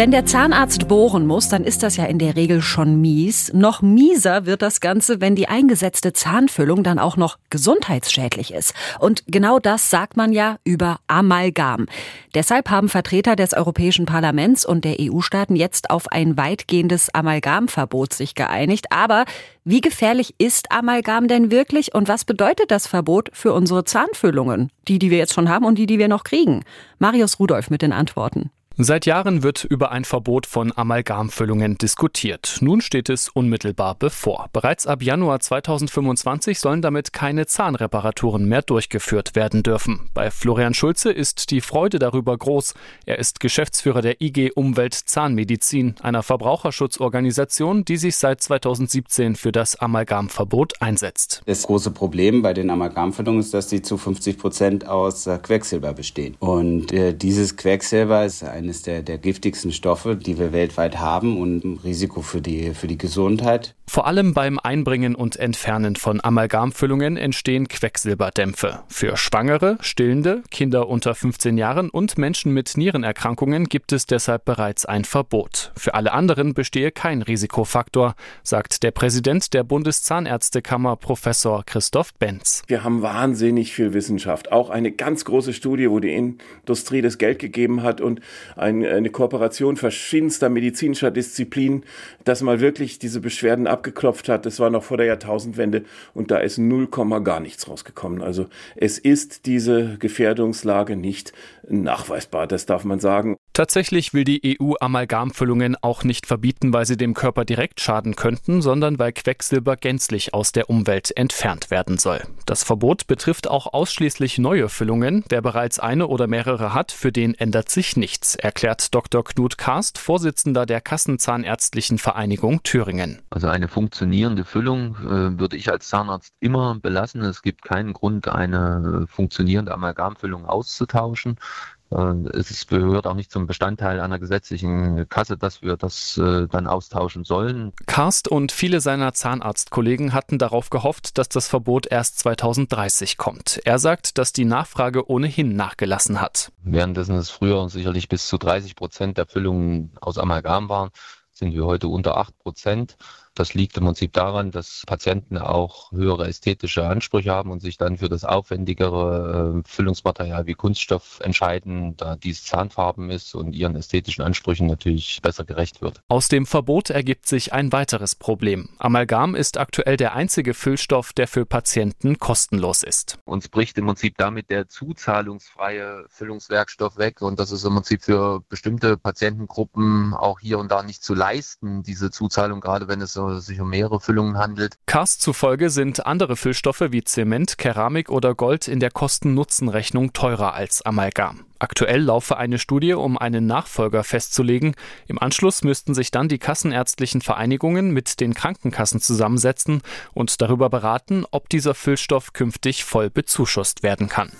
Wenn der Zahnarzt bohren muss, dann ist das ja in der Regel schon mies. Noch mieser wird das Ganze, wenn die eingesetzte Zahnfüllung dann auch noch gesundheitsschädlich ist. Und genau das sagt man ja über Amalgam. Deshalb haben Vertreter des Europäischen Parlaments und der EU-Staaten jetzt auf ein weitgehendes Amalgamverbot sich geeinigt. Aber wie gefährlich ist Amalgam denn wirklich und was bedeutet das Verbot für unsere Zahnfüllungen? Die, die wir jetzt schon haben und die, die wir noch kriegen? Marius Rudolph mit den Antworten. Seit Jahren wird über ein Verbot von Amalgamfüllungen diskutiert. Nun steht es unmittelbar bevor. Bereits ab Januar 2025 sollen damit keine Zahnreparaturen mehr durchgeführt werden dürfen. Bei Florian Schulze ist die Freude darüber groß. Er ist Geschäftsführer der IG Umwelt Zahnmedizin, einer Verbraucherschutzorganisation, die sich seit 2017 für das Amalgamverbot einsetzt. Das große Problem bei den Amalgamfüllungen ist, dass sie zu 50 Prozent aus äh, Quecksilber bestehen. Und äh, dieses Quecksilber ist eine eines der, der giftigsten Stoffe, die wir weltweit haben und ein Risiko für die, für die Gesundheit. Vor allem beim Einbringen und Entfernen von Amalgamfüllungen entstehen Quecksilberdämpfe. Für Schwangere, Stillende, Kinder unter 15 Jahren und Menschen mit Nierenerkrankungen gibt es deshalb bereits ein Verbot. Für alle anderen bestehe kein Risikofaktor, sagt der Präsident der Bundeszahnärztekammer Professor Christoph Benz. Wir haben wahnsinnig viel Wissenschaft, auch eine ganz große Studie, wo die Industrie das Geld gegeben hat und eine Kooperation verschiedenster medizinischer Disziplinen, dass mal wirklich diese Beschwerden ab abgeklopft hat. Das war noch vor der Jahrtausendwende und da ist 0, gar nichts rausgekommen. Also es ist diese Gefährdungslage nicht nachweisbar, das darf man sagen. Tatsächlich will die EU Amalgamfüllungen auch nicht verbieten, weil sie dem Körper direkt schaden könnten, sondern weil Quecksilber gänzlich aus der Umwelt entfernt werden soll. Das Verbot betrifft auch ausschließlich neue Füllungen. Wer bereits eine oder mehrere hat, für den ändert sich nichts, erklärt Dr. Knut Karst, Vorsitzender der Kassenzahnärztlichen Vereinigung Thüringen. Also eine funktionierende Füllung äh, würde ich als Zahnarzt immer belassen. Es gibt keinen Grund, eine funktionierende Amalgamfüllung auszutauschen. Es gehört auch nicht zum Bestandteil einer gesetzlichen Kasse, dass wir das äh, dann austauschen sollen. Karst und viele seiner Zahnarztkollegen hatten darauf gehofft, dass das Verbot erst 2030 kommt. Er sagt, dass die Nachfrage ohnehin nachgelassen hat. Währenddessen es früher sicherlich bis zu 30 Prozent der Füllungen aus Amalgam waren, sind wir heute unter 8 Prozent. Das liegt im Prinzip daran, dass Patienten auch höhere ästhetische Ansprüche haben und sich dann für das aufwendigere äh, Füllungsmaterial wie Kunststoff entscheiden, da dies Zahnfarben ist und ihren ästhetischen Ansprüchen natürlich besser gerecht wird. Aus dem Verbot ergibt sich ein weiteres Problem. Amalgam ist aktuell der einzige Füllstoff, der für Patienten kostenlos ist. Uns bricht im Prinzip damit der zuzahlungsfreie Füllungswerkstoff weg und das ist im Prinzip für bestimmte Patientengruppen auch hier und da nicht zu leisten, diese Zuzahlung, gerade wenn es sich um mehrere Füllungen handelt. Cast zufolge sind andere Füllstoffe wie Zement, Keramik oder Gold in der Kosten-Nutzen-Rechnung teurer als Amalgam. Aktuell laufe eine Studie, um einen Nachfolger festzulegen. Im Anschluss müssten sich dann die kassenärztlichen Vereinigungen mit den Krankenkassen zusammensetzen und darüber beraten, ob dieser Füllstoff künftig voll bezuschusst werden kann.